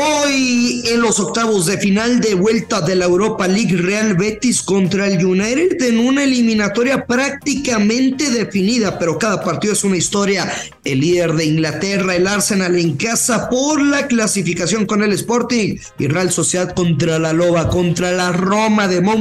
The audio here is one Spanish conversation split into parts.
Hoy en los octavos de final de vuelta de la Europa League Real Betis contra el United en una eliminatoria prácticamente definida, pero cada partido es una historia. El líder de Inglaterra, el Arsenal en casa por la clasificación con el Sporting y Real Sociedad contra la Loba, contra la Roma de Mo.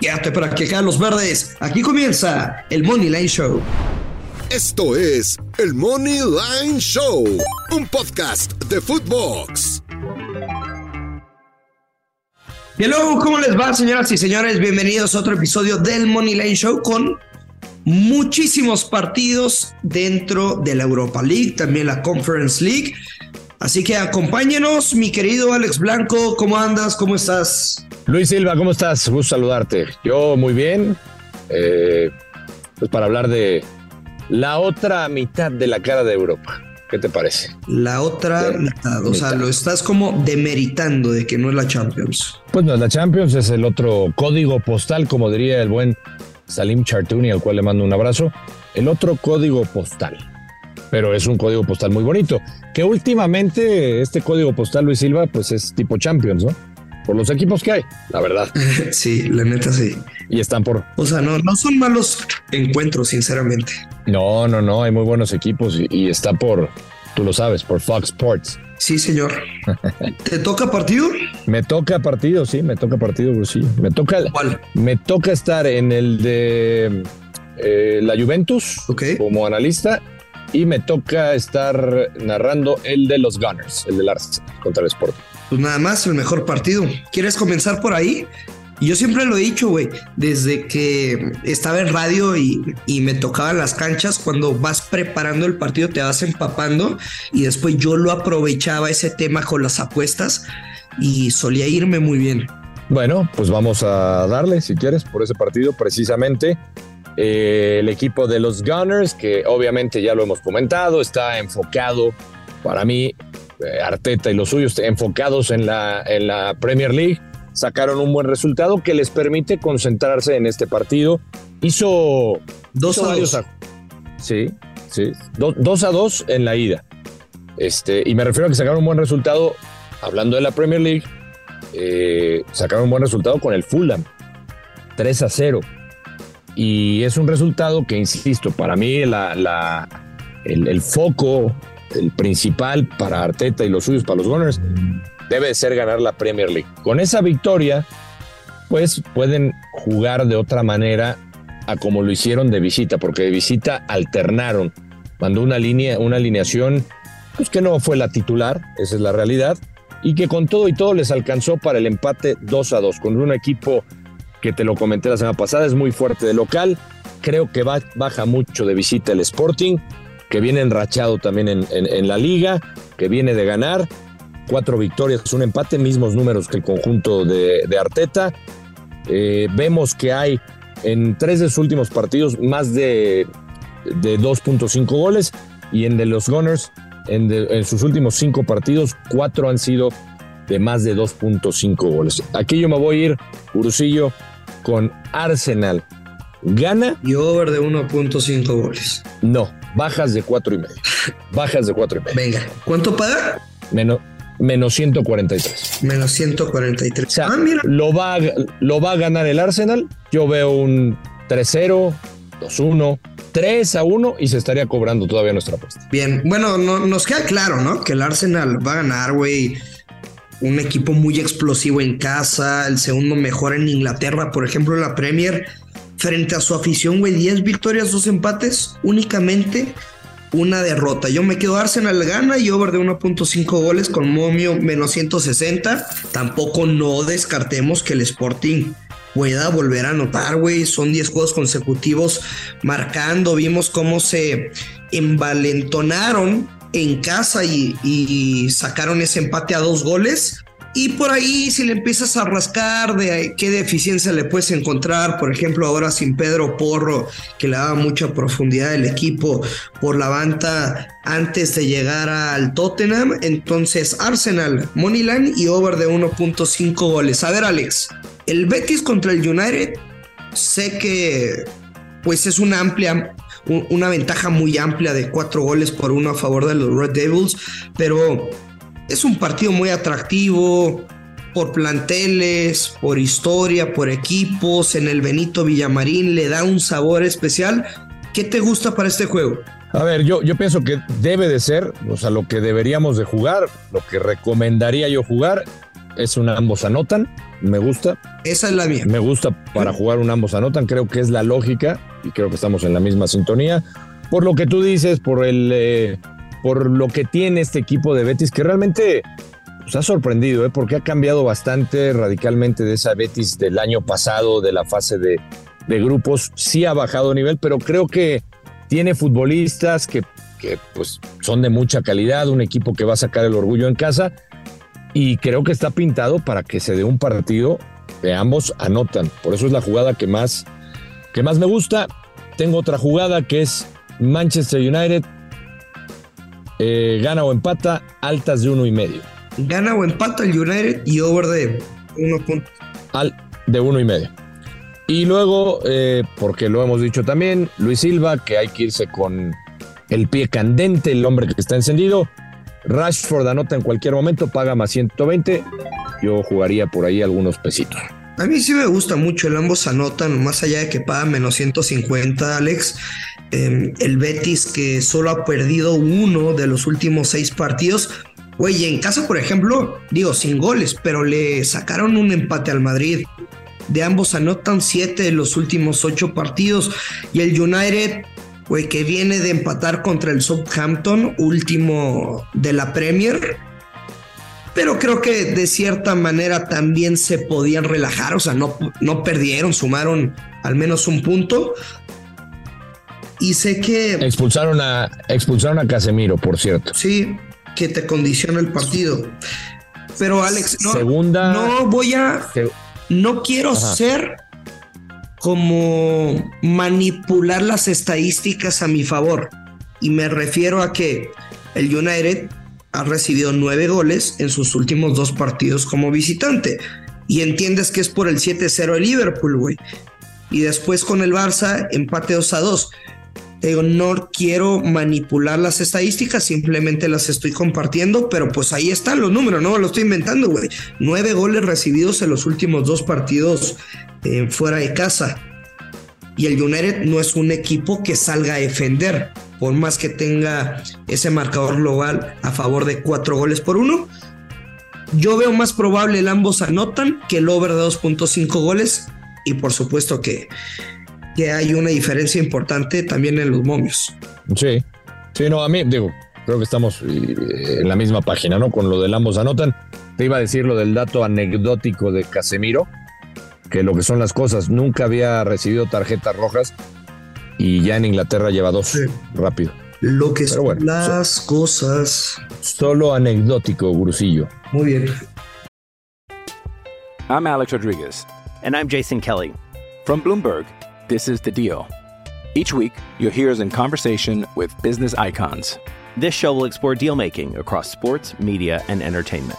Quédate para que los verdes. Aquí comienza el Money Line Show. Esto es el Money Line Show, un podcast de Footbox. Hello, ¿cómo les va, señoras y señores? Bienvenidos a otro episodio del Money Line Show con muchísimos partidos dentro de la Europa League, también la Conference League. Así que acompáñenos, mi querido Alex Blanco, ¿cómo andas? ¿Cómo estás? Luis Silva, ¿cómo estás? Gusto saludarte. Yo muy bien. Eh, pues para hablar de la otra mitad de la cara de Europa. ¿Qué te parece? La otra mitad, o sea, lo estás como demeritando de que no es la Champions. Pues no es la Champions, es el otro código postal, como diría el buen Salim Chartouni, al cual le mando un abrazo. El otro código postal. Pero es un código postal muy bonito. Que últimamente este código postal, Luis Silva, pues es tipo Champions, ¿no? Por los equipos que hay, la verdad. sí, la neta sí. Y están por O sea, no, no son malos encuentros, sinceramente. No, no, no, hay muy buenos equipos y, y está por, tú lo sabes, por Fox Sports. Sí, señor. ¿Te toca partido? Me toca partido, sí, me toca partido, Brusillo. Me toca, ¿Cuál? me toca estar en el de eh, la Juventus como analista y me toca estar narrando el de los Gunners, el del Arsenal contra el Sporting. Pues nada más, el mejor partido. ¿Quieres comenzar por ahí? Yo siempre lo he dicho, güey, desde que estaba en radio y, y me tocaban las canchas, cuando vas preparando el partido te vas empapando y después yo lo aprovechaba ese tema con las apuestas y solía irme muy bien. Bueno, pues vamos a darle, si quieres, por ese partido precisamente. Eh, el equipo de los Gunners, que obviamente ya lo hemos comentado, está enfocado, para mí, Arteta y los suyos, enfocados en la, en la Premier League. Sacaron un buen resultado que les permite concentrarse en este partido. Hizo, Dos hizo a varios dos. Sí, sí. Do- dos a dos en la ida. Este, y me refiero a que sacaron un buen resultado, hablando de la Premier League, eh, sacaron un buen resultado con el Fulham. 3 a 0. Y es un resultado que, insisto, para mí la, la- el, el foco, el principal para Arteta y los suyos, para los Gunners, debe de ser ganar la Premier League. Con esa victoria, pues pueden jugar de otra manera a como lo hicieron de visita, porque de visita alternaron, mandó una línea, una alineación pues que no fue la titular, esa es la realidad, y que con todo y todo les alcanzó para el empate 2 a 2, con un equipo que te lo comenté la semana pasada, es muy fuerte de local, creo que baja mucho de visita el Sporting, que viene enrachado también en, en- en la liga, que viene de ganar, cuatro victorias, un empate, mismos números que el conjunto de, de Arteta. Eh, vemos que hay en tres de sus últimos partidos más de, de 2.5 goles y en de los Gunners, en, de- en sus últimos cinco partidos, cuatro han sido de más de 2.5 goles. Aquí yo me voy a ir, Urucillo, con Arsenal. ¿Gana? Y over de 1.5 goles. No, bajas de cuatro y medio. Bajas de cuatro y medio. Venga, ¿cuánto paga? Menos, menos 143. Menos 143. O sea, ah, mira. lo va, a, lo va a ganar el Arsenal. Yo veo un 3-0, 2-1, 3-1 y se estaría cobrando todavía nuestra apuesta. Bien, bueno, no- nos queda claro, ¿no? Que el Arsenal va a ganar, güey. Un equipo muy explosivo en casa, el segundo mejor en Inglaterra, por ejemplo, en la Premier. Frente a su afición, güey, 10 victorias, 2 empates, únicamente una derrota. Yo me quedo Arsenal gana y over de 1.5 goles con momio menos 160. Tampoco no descartemos que el Sporting pueda volver a anotar, güey. Son 10 juegos consecutivos marcando. Vimos cómo se envalentonaron en casa y, y sacaron ese empate a dos goles. Y por ahí, si le empiezas a rascar de qué deficiencia le puedes encontrar, por ejemplo, ahora sin Pedro Porro, que le daba mucha profundidad al equipo por la banda antes de llegar al Tottenham. Entonces, Arsenal, Moneyline y over de 1.5 goles. A ver, Alex, el Betis contra el United, sé que pues es una amplia, una ventaja muy amplia de cuatro goles por uno a favor de los Red Devils, pero es un partido muy atractivo por planteles, por historia, por equipos. En el Benito Villamarín le da un sabor especial. ¿Qué te gusta para este juego? A ver, yo, yo pienso que debe de ser, o sea, lo que deberíamos de jugar, lo que recomendaría yo jugar es un ambos anotan, me gusta. Esa es la mía. Me gusta para jugar un ambos anotan, creo que es la lógica y creo que estamos en la misma sintonía. Por lo que tú dices, por el... Eh, por lo que tiene este equipo de Betis, que realmente pues, ha sorprendido, ¿eh? porque ha cambiado bastante radicalmente de esa Betis del año pasado, de la fase de, grupos. Sí ha bajado nivel, pero creo que tiene futbolistas que, que pues, son de mucha calidad, un equipo que va a sacar el orgullo en casa y creo que está pintado para que se dé un partido de ambos anotan. Por eso es la jugada que más, que más me gusta. Tengo otra jugada que es Manchester United eh, gana o empata, altas de uno y medio. Gana o empata el United y over de uno Al, de uno y medio. Y luego, eh, porque lo hemos dicho también, Luis Silva, que hay que irse con el pie candente, el hombre que está encendido. Rashford anota en cualquier momento, paga más 120. Yo jugaría por ahí algunos pesitos. A mí sí me gusta mucho el ambos anotan, más allá de que paga menos 150, Alex. Em, el Betis que solo ha perdido uno de los últimos seis partidos. Güey, en casa, por ejemplo, digo, sin goles, pero le sacaron un empate al Madrid. De ambos anotan siete de los últimos ocho partidos. Y el United, güey, que viene de empatar contra el Southampton, último de la Premier pero creo que de cierta manera también se podían relajar, o sea, no, no perdieron, sumaron al menos un punto. Y sé que... Expulsaron a, expulsaron a Casemiro, por cierto. Sí, que te condiciona el partido. Pero Alex, no, Segunda, no voy a... No quiero ser como manipular las estadísticas a mi favor. Y me refiero a que el United ha recibido nueve goles en sus últimos dos partidos como visitante. Y entiendes que es por el 7-0 de Liverpool, güey. Y después con el Barça, empate 2 a 2. Te digo, no quiero manipular las estadísticas, simplemente las estoy compartiendo, pero pues ahí están los números, no lo estoy inventando, güey. Nueve goles recibidos en los últimos dos partidos eh, fuera de casa. Y el United no es un equipo que salga a defender por más que tenga ese marcador global a favor de cuatro goles por uno. Yo veo más probable el ambos anotan que el over de 2.5 goles y por supuesto que, que hay una diferencia importante también en los momios. Sí, sí, no, a mí digo, creo que estamos eh, en la misma página, ¿no? Con lo del ambos anotan. Te iba a decir lo del dato anecdótico de Casemiro, que lo que son las cosas, nunca había recibido tarjetas rojas y ya en Inglaterra lleva dos rápido. Lo que son las cosas. Solo anecdótico, Grusillo. Muy bien. I'm Alex Rodriguez. And I'm Jason Kelly. From Bloomberg, this is The Deal. Each week, you'll hear us in conversation with business icons. This show will explore deal making across sports, media, and entertainment.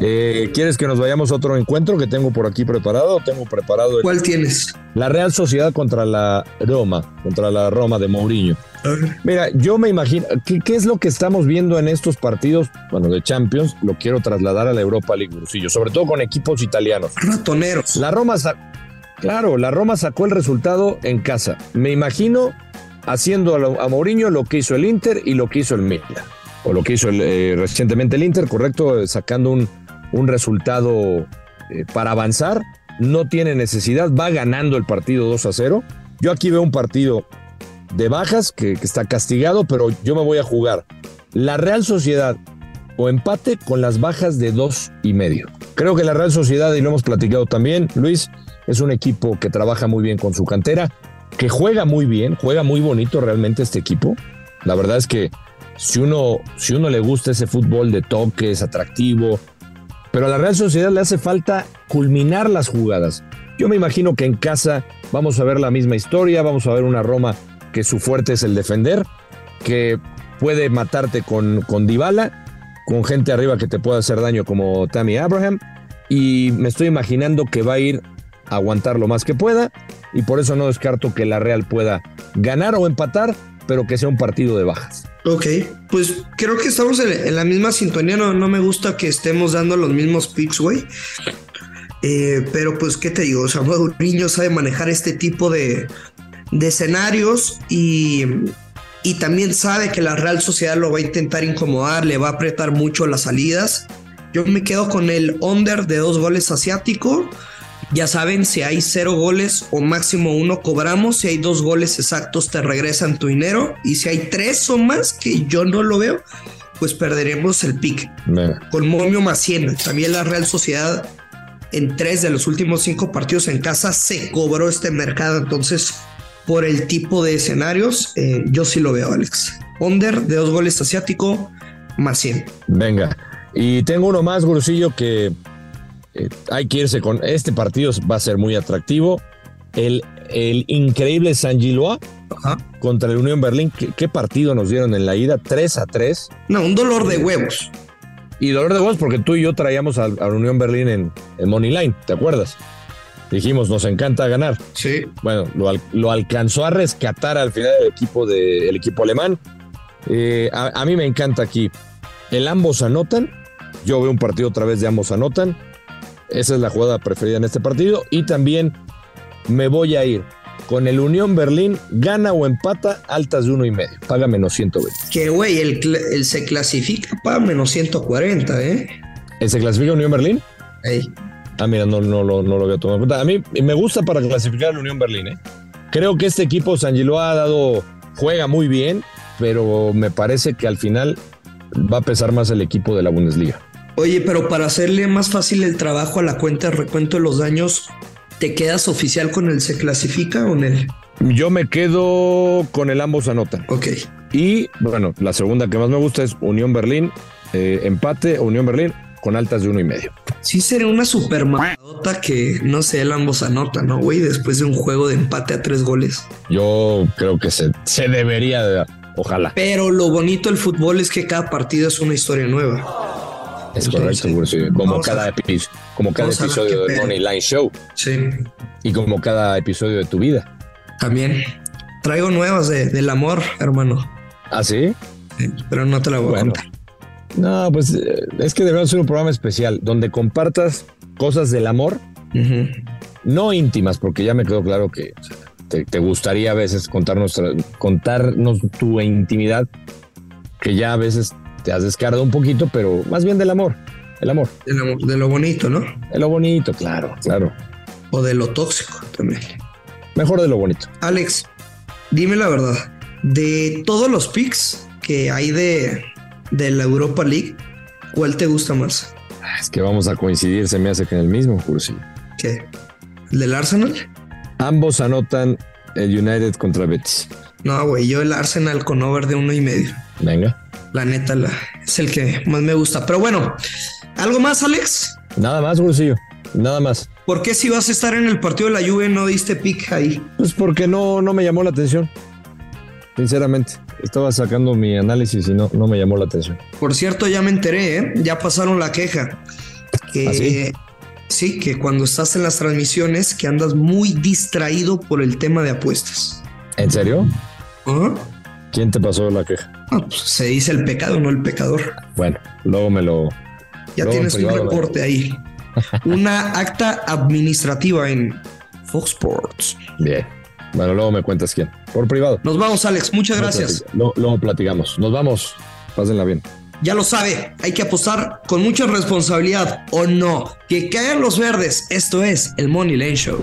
Eh, ¿Quieres que nos vayamos a otro encuentro que tengo por aquí preparado? Tengo preparado el- ¿Cuál tienes? la Real Sociedad contra la Roma, contra la Roma de Mourinho. Mira, yo me imagino, ¿qué, qué es lo que estamos viendo en estos partidos? Bueno, de Champions, lo quiero trasladar a la Europa League, Brusillo, sobre todo con equipos italianos. Ratoneros. La Roma, claro, la Roma sacó el resultado en casa. Me imagino haciendo a Mourinho lo que hizo el Inter y lo que hizo el Milan. O lo que hizo el, eh, recientemente el Inter, correcto, Eh, sacando un, un resultado eh, para avanzar. No tiene necesidad, va ganando el partido 2 a 0. Yo aquí veo un partido de bajas, que, que está castigado, pero yo me voy a jugar. La Real Sociedad o empate con las bajas de dos y medio. Creo que la Real Sociedad, y lo hemos platicado también, Luis, es un equipo que trabaja muy bien con su cantera, que juega muy bien, juega muy bonito realmente este equipo. La verdad es que si uno, si uno le gusta ese fútbol de toques, atractivo, pero a la Real Sociedad le hace falta culminar las jugadas. Yo me imagino que en casa vamos a ver la misma historia, vamos a ver una Roma que su fuerte es el defender, que puede matarte con, con Dybala, con gente arriba que te pueda hacer daño como Tammy Abraham, y me estoy imaginando que va a ir a aguantar lo más que pueda, y por eso no descarto que la Real pueda ganar o empatar, pero que sea un partido de bajas. Ok, pues creo que estamos en, en la misma sintonía. No, no, me gusta que estemos dando los mismos picks, güey. Eh, pero pues, ¿qué te digo? O sea, Mourinho sabe manejar este tipo de, de escenarios y, y también sabe que la Real Sociedad lo va a intentar incomodar, le va a apretar mucho las salidas. Yo me quedo con el under de dos goles asiático. Ya saben, si hay cero goles o máximo uno cobramos, si hay dos goles exactos te regresan tu dinero y si hay tres o más, que yo no lo veo, pues perderemos el pick. Venga. Con momio más 100. También la Real Sociedad en tres de los últimos cinco partidos en casa se cobró este mercado. Entonces, por el tipo de escenarios, eh, yo sí lo veo, Alex. Under de dos goles asiático más 100. Venga. Y tengo uno más, Gurusillo, que eh, hay que irse con. Este partido va a ser muy atractivo. El, el increíble San Giloa contra el Unión Berlín. ¿Qué, ¿Qué, partido nos dieron en la ida? 3 a 3. No, un dolor de huevos. Y dolor de huevos porque tú y yo traíamos a, la Unión Berlín en, en Money Line, ¿te acuerdas? Dijimos, nos encanta ganar. Sí. Bueno, lo, lo alcanzó a rescatar al final el equipo, de, el equipo alemán. Eh, a, a mí me encanta aquí. El ambos anotan. Yo veo un partido otra vez de ambos anotan. Esa es la jugada preferida en este partido. Y también me voy a ir con el Unión Berlín, gana o empata, altas de uno y medio. Paga menos 120. Que güey, el, el, se clasifica para menos 140, ¿eh? ¿El se clasifica Unión Berlín? Ey. Ah, mira, no, no, no, no lo había tomado en cuenta. A mí me gusta para clasificar a Unión Berlín, ¿eh? Creo que este equipo San Gilo ha dado, juega muy bien, pero me parece que al final va a pesar más el equipo de la Bundesliga. Oye, pero para hacerle más fácil el trabajo a la cuenta de recuento de los daños, ¿te quedas oficial con el se clasifica o en el? Yo me quedo con el ambos anotan. Ok. Y bueno, la segunda que más me gusta es Unión Berlín, eh, empate, Unión Berlín con altas de uno y medio. Sí sería una super mamadota que, no sé, el ambos anotan, ¿no, güey? Después de un juego de empate a tres goles. Yo creo que se, se debería de Ojalá. Pero lo bonito del fútbol es que cada partido es una historia nueva. Es correcto, sí. como, cada episodio, como cada episodio de Money Line Show. Sí. Y como cada episodio de tu vida. También. Traigo nuevas de, del amor, hermano. ¿Ah, sí? sí pero no te la voy bueno. a contar. No, pues es que debería ser un programa especial donde compartas cosas del amor, uh -huh. no íntimas, porque ya me quedó claro que te, te, gustaría a veces contarnos, contarnos tu intimidad, que ya a veces te has descargado un poquito, pero más bien del amor, el amor. De lo, de lo bonito, ¿no? De lo bonito, claro, claro. O de lo tóxico también. Mejor de lo bonito. Alex, dime la verdad, de todos los picks que hay de, de la Europa League, ¿cuál te gusta más? Es que vamos a coincidir, se me hace que en el mismo, Cursi. ¿Qué? ¿El del Arsenal? Ambos anotan el United contra Betis. No, güey, yo el Arsenal con over de uno y medio. Venga. La neta la, es el que más me gusta. Pero bueno, ¿algo más, Alex? Nada más, Gursillo. Nada más. ¿Por qué si vas a estar en el partido de la Juve no diste pick ahí? Pues porque no, no me llamó la atención. Sinceramente, estaba sacando mi análisis y no, no me llamó la atención. Por cierto, ya me enteré, ¿eh? ya pasaron la queja. Que, ¿Ah, sí? sí, que cuando estás en las transmisiones, que andas muy distraído por el tema de apuestas. ¿En serio? ¿Ah? ¿Quién te pasó la queja? Pues se dice el pecado, no el pecador. Bueno, luego me lo. Ya tienes un reporte ahí. Una acta administrativa en Fox Sports. Bien. Bueno, luego me cuentas quién. Por privado. Nos vamos, Alex. Muchas gracias. Luego, luego platicamos. Nos vamos. Pásenla bien. Ya lo sabe, hay que apostar con mucha responsabilidad o no. Que caigan los verdes. Esto es el Money Lane Show.